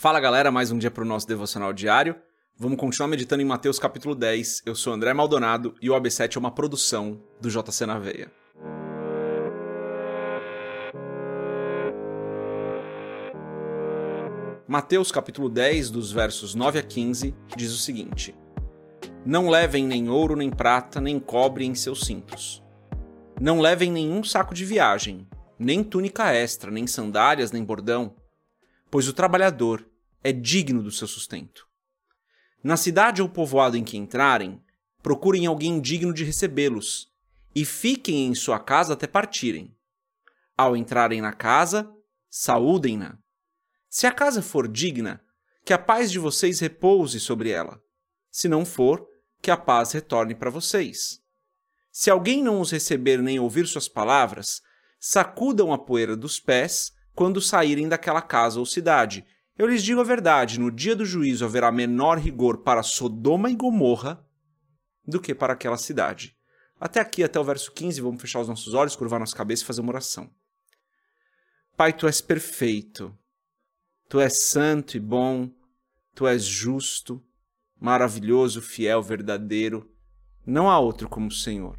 Fala galera, mais um dia para o nosso devocional diário. Vamos continuar meditando em Mateus capítulo 10. Eu sou André Maldonado e o AB7 é uma produção do JC na Veia. Mateus capítulo 10, dos versos 9 a 15, diz o seguinte: Não levem nem ouro, nem prata, nem cobre em seus cintos. Não levem nenhum saco de viagem, nem túnica extra, nem sandálias, nem bordão pois o trabalhador é digno do seu sustento. Na cidade ou povoado em que entrarem, procurem alguém digno de recebê-los e fiquem em sua casa até partirem. Ao entrarem na casa, saúdem-na. Se a casa for digna, que a paz de vocês repouse sobre ela. Se não for, que a paz retorne para vocês. Se alguém não os receber nem ouvir suas palavras, sacudam a poeira dos pés quando saírem daquela casa ou cidade. Eu lhes digo a verdade: no dia do juízo haverá menor rigor para Sodoma e Gomorra do que para aquela cidade. Até aqui, até o verso 15, vamos fechar os nossos olhos, curvar nossa cabeça e fazer uma oração. Pai, tu és perfeito, tu és santo e bom, tu és justo, maravilhoso, fiel, verdadeiro. Não há outro como o Senhor.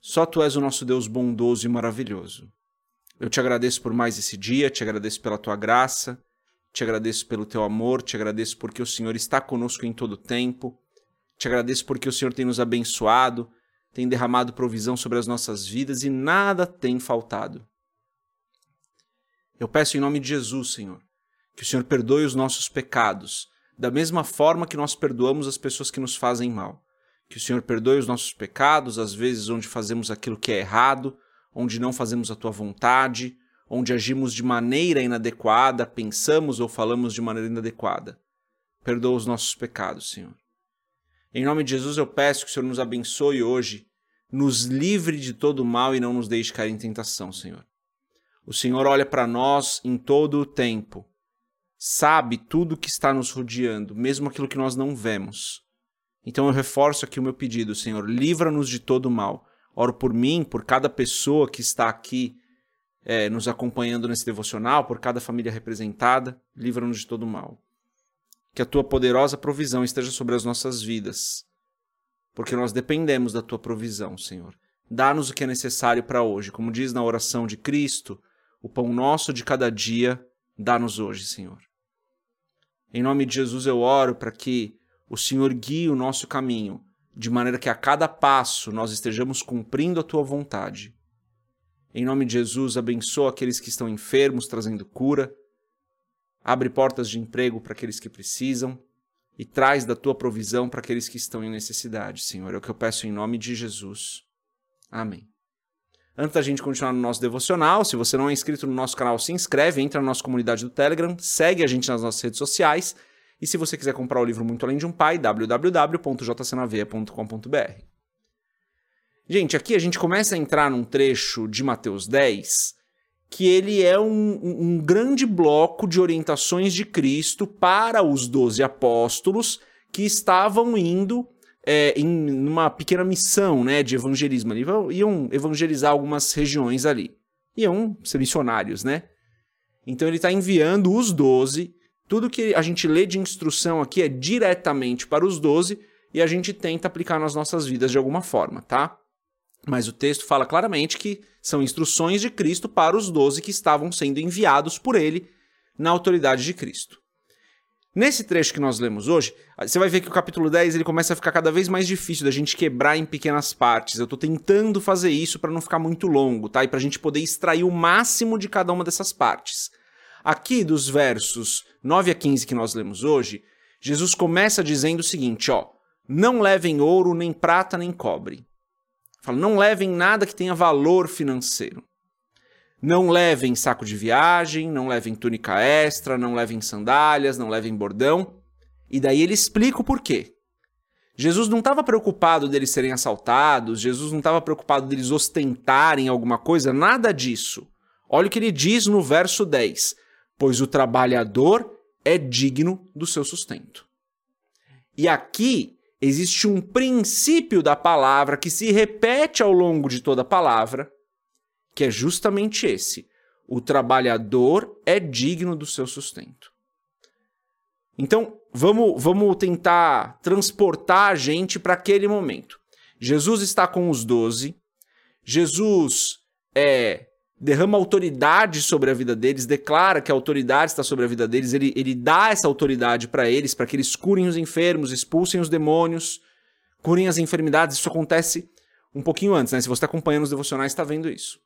Só tu és o nosso Deus bondoso e maravilhoso. Eu te agradeço por mais esse dia, te agradeço pela tua graça, te agradeço pelo teu amor, te agradeço porque o Senhor está conosco em todo o tempo, te agradeço porque o Senhor tem nos abençoado, tem derramado provisão sobre as nossas vidas e nada tem faltado. Eu peço em nome de Jesus, Senhor, que o Senhor perdoe os nossos pecados, da mesma forma que nós perdoamos as pessoas que nos fazem mal. Que o Senhor perdoe os nossos pecados, às vezes onde fazemos aquilo que é errado, onde não fazemos a tua vontade, onde agimos de maneira inadequada, pensamos ou falamos de maneira inadequada. Perdoa os nossos pecados, Senhor. Em nome de Jesus eu peço que o Senhor nos abençoe hoje, nos livre de todo mal e não nos deixe cair em tentação, Senhor. O Senhor olha para nós em todo o tempo, sabe tudo que está nos rodeando, mesmo aquilo que nós não vemos. Então eu reforço aqui o meu pedido, Senhor, livra-nos de todo mal Oro por mim, por cada pessoa que está aqui é, nos acompanhando nesse devocional, por cada família representada, livra-nos de todo mal. Que a tua poderosa provisão esteja sobre as nossas vidas, porque nós dependemos da tua provisão, Senhor. Dá-nos o que é necessário para hoje, como diz na oração de Cristo, o pão nosso de cada dia, dá-nos hoje, Senhor. Em nome de Jesus eu oro para que o Senhor guie o nosso caminho de maneira que a cada passo nós estejamos cumprindo a tua vontade. Em nome de Jesus, abençoa aqueles que estão enfermos, trazendo cura. Abre portas de emprego para aqueles que precisam e traz da tua provisão para aqueles que estão em necessidade, Senhor. É o que eu peço em nome de Jesus. Amém. Antes da gente continuar no nosso devocional, se você não é inscrito no nosso canal, se inscreve, entra na nossa comunidade do Telegram, segue a gente nas nossas redes sociais e se você quiser comprar o livro Muito Além de um Pai, www.jcnaveia.com.br. Gente, aqui a gente começa a entrar num trecho de Mateus 10 que ele é um, um grande bloco de orientações de Cristo para os doze apóstolos que estavam indo é, em uma pequena missão né, de evangelismo. Eles iam evangelizar algumas regiões ali. Iam ser missionários, né? Então ele está enviando os doze tudo que a gente lê de instrução aqui é diretamente para os 12 e a gente tenta aplicar nas nossas vidas de alguma forma, tá? Mas o texto fala claramente que são instruções de Cristo para os 12 que estavam sendo enviados por ele na autoridade de Cristo. Nesse trecho que nós lemos hoje, você vai ver que o capítulo 10 ele começa a ficar cada vez mais difícil da gente quebrar em pequenas partes. Eu estou tentando fazer isso para não ficar muito longo, tá? E para a gente poder extrair o máximo de cada uma dessas partes. Aqui dos versos 9 a 15 que nós lemos hoje, Jesus começa dizendo o seguinte, ó: Não levem ouro, nem prata, nem cobre. Fala, não levem nada que tenha valor financeiro. Não levem saco de viagem, não levem túnica extra, não levem sandálias, não levem bordão. E daí ele explica o porquê. Jesus não estava preocupado deles serem assaltados, Jesus não estava preocupado deles ostentarem alguma coisa, nada disso. Olha o que ele diz no verso 10 pois o trabalhador é digno do seu sustento. E aqui existe um princípio da palavra que se repete ao longo de toda a palavra, que é justamente esse: o trabalhador é digno do seu sustento. Então, vamos, vamos tentar transportar a gente para aquele momento. Jesus está com os doze, Jesus é, derrama autoridade sobre a vida deles, declara que a autoridade está sobre a vida deles, ele, ele dá essa autoridade para eles, para que eles curem os enfermos, expulsem os demônios, curem as enfermidades. Isso acontece um pouquinho antes, né? Se você está acompanhando os devocionais, está vendo isso.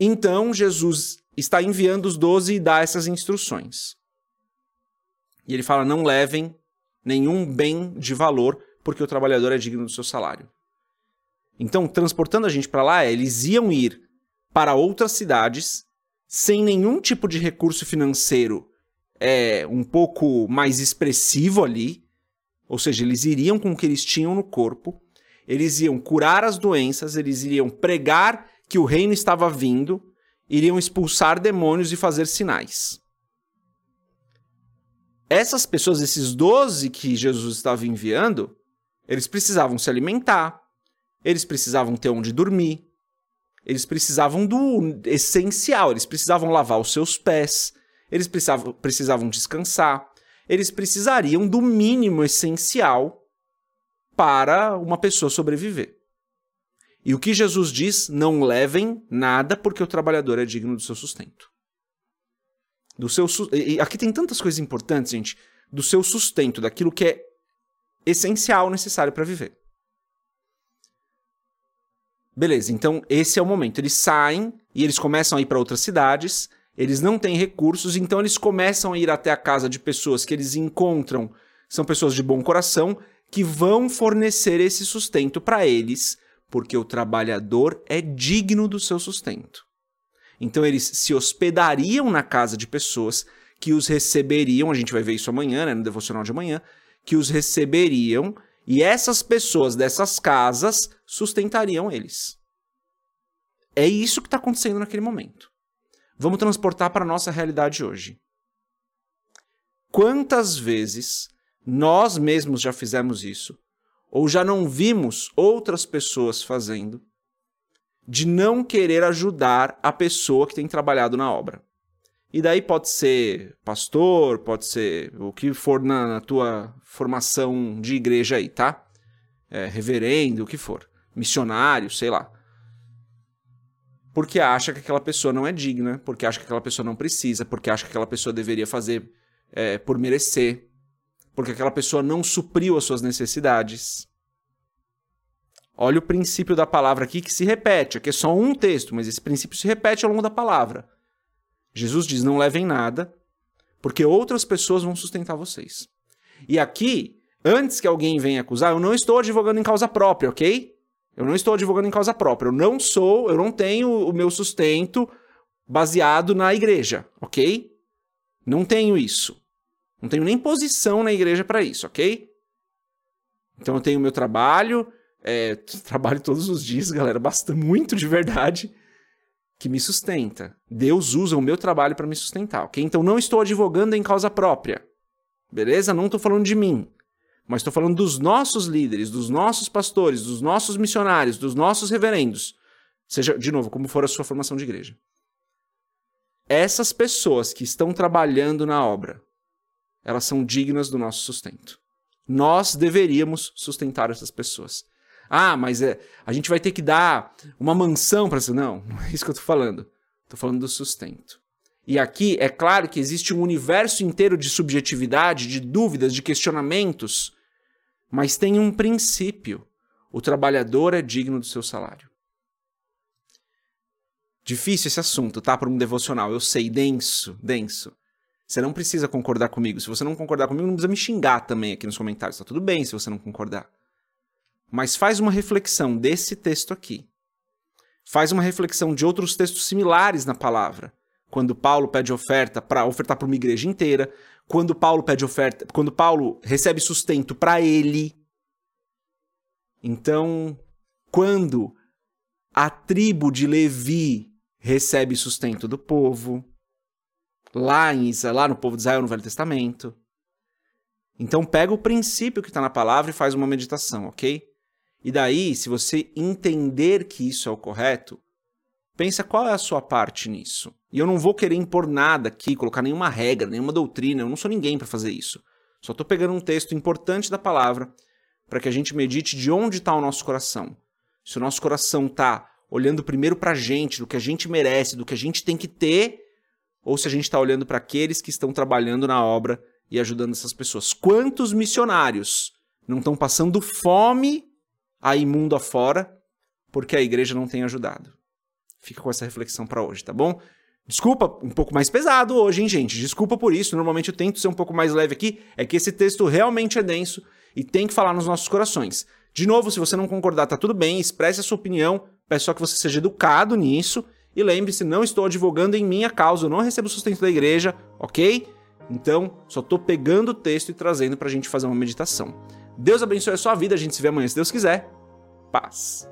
Então, Jesus está enviando os doze e dá essas instruções. E ele fala: não levem nenhum bem de valor, porque o trabalhador é digno do seu salário. Então, transportando a gente para lá, eles iam ir para outras cidades sem nenhum tipo de recurso financeiro é, um pouco mais expressivo ali. Ou seja, eles iriam com o que eles tinham no corpo, eles iam curar as doenças, eles iriam pregar que o reino estava vindo, iriam expulsar demônios e fazer sinais. Essas pessoas, esses doze que Jesus estava enviando, eles precisavam se alimentar, eles precisavam ter onde dormir, eles precisavam do essencial, eles precisavam lavar os seus pés, eles precisavam, precisavam descansar, eles precisariam do mínimo essencial para uma pessoa sobreviver. E o que Jesus diz? Não levem nada, porque o trabalhador é digno do seu sustento. Do seu e aqui tem tantas coisas importantes, gente, do seu sustento, daquilo que é essencial, necessário para viver. Beleza, então esse é o momento. Eles saem e eles começam a ir para outras cidades, eles não têm recursos, então eles começam a ir até a casa de pessoas que eles encontram, são pessoas de bom coração, que vão fornecer esse sustento para eles, porque o trabalhador é digno do seu sustento. Então eles se hospedariam na casa de pessoas que os receberiam, a gente vai ver isso amanhã, né, no devocional de amanhã, que os receberiam e essas pessoas dessas casas sustentariam eles. É isso que está acontecendo naquele momento. Vamos transportar para a nossa realidade hoje. Quantas vezes nós mesmos já fizemos isso, ou já não vimos outras pessoas fazendo, de não querer ajudar a pessoa que tem trabalhado na obra. E daí pode ser pastor, pode ser o que for na, na tua formação de igreja aí, tá? É, reverendo, o que for. Missionário, sei lá. Porque acha que aquela pessoa não é digna, porque acha que aquela pessoa não precisa, porque acha que aquela pessoa deveria fazer é, por merecer porque aquela pessoa não supriu as suas necessidades. Olha o princípio da palavra aqui que se repete. Aqui é só um texto, mas esse princípio se repete ao longo da palavra. Jesus diz: não levem nada, porque outras pessoas vão sustentar vocês. E aqui, antes que alguém venha acusar, eu não estou advogando em causa própria, ok? Eu não estou advogando em causa própria. Eu não sou, eu não tenho o meu sustento baseado na igreja, ok? Não tenho isso. Não tenho nem posição na igreja para isso, ok? Então eu tenho meu trabalho, é, trabalho todos os dias, galera, basta muito de verdade, que me sustenta. Deus usa o meu trabalho para me sustentar, ok? Então não estou advogando em causa própria, beleza? Não estou falando de mim, mas estou falando dos nossos líderes, dos nossos pastores, dos nossos missionários, dos nossos reverendos, seja, de novo, como for a sua formação de igreja. Essas pessoas que estão trabalhando na obra, elas são dignas do nosso sustento. Nós deveríamos sustentar essas pessoas. Ah, mas é, a gente vai ter que dar uma mansão para isso. Não, não é isso que eu estou falando. Estou falando do sustento. E aqui é claro que existe um universo inteiro de subjetividade, de dúvidas, de questionamentos, mas tem um princípio: o trabalhador é digno do seu salário. Difícil esse assunto, tá? Para um devocional, eu sei, denso, denso. Você não precisa concordar comigo. Se você não concordar comigo, não precisa me xingar também aqui nos comentários. Tá tudo bem se você não concordar. Mas faz uma reflexão desse texto aqui. Faz uma reflexão de outros textos similares na palavra. Quando Paulo pede oferta para ofertar para uma igreja inteira, quando Paulo pede oferta, quando Paulo recebe sustento para ele. Então, quando a tribo de Levi recebe sustento do povo, lá, em, lá no povo de Israel no Velho Testamento. Então pega o princípio que está na palavra e faz uma meditação, ok? E daí, se você entender que isso é o correto, pensa qual é a sua parte nisso. E eu não vou querer impor nada aqui, colocar nenhuma regra, nenhuma doutrina, eu não sou ninguém para fazer isso. Só estou pegando um texto importante da palavra para que a gente medite de onde está o nosso coração. Se o nosso coração está olhando primeiro para a gente, do que a gente merece, do que a gente tem que ter, ou se a gente está olhando para aqueles que estão trabalhando na obra e ajudando essas pessoas. Quantos missionários não estão passando fome aí mundo afora porque a igreja não tem ajudado? Fica com essa reflexão para hoje, tá bom? Desculpa, um pouco mais pesado hoje, hein, gente? Desculpa por isso. Normalmente eu tento ser um pouco mais leve aqui. É que esse texto realmente é denso e tem que falar nos nossos corações. De novo, se você não concordar, tá tudo bem, expresse a sua opinião. Peço só que você seja educado nisso. E lembre-se, não estou advogando em minha causa, eu não recebo sustento da igreja, ok? Então, só estou pegando o texto e trazendo para a gente fazer uma meditação. Deus abençoe a sua vida, a gente se vê amanhã se Deus quiser. Paz.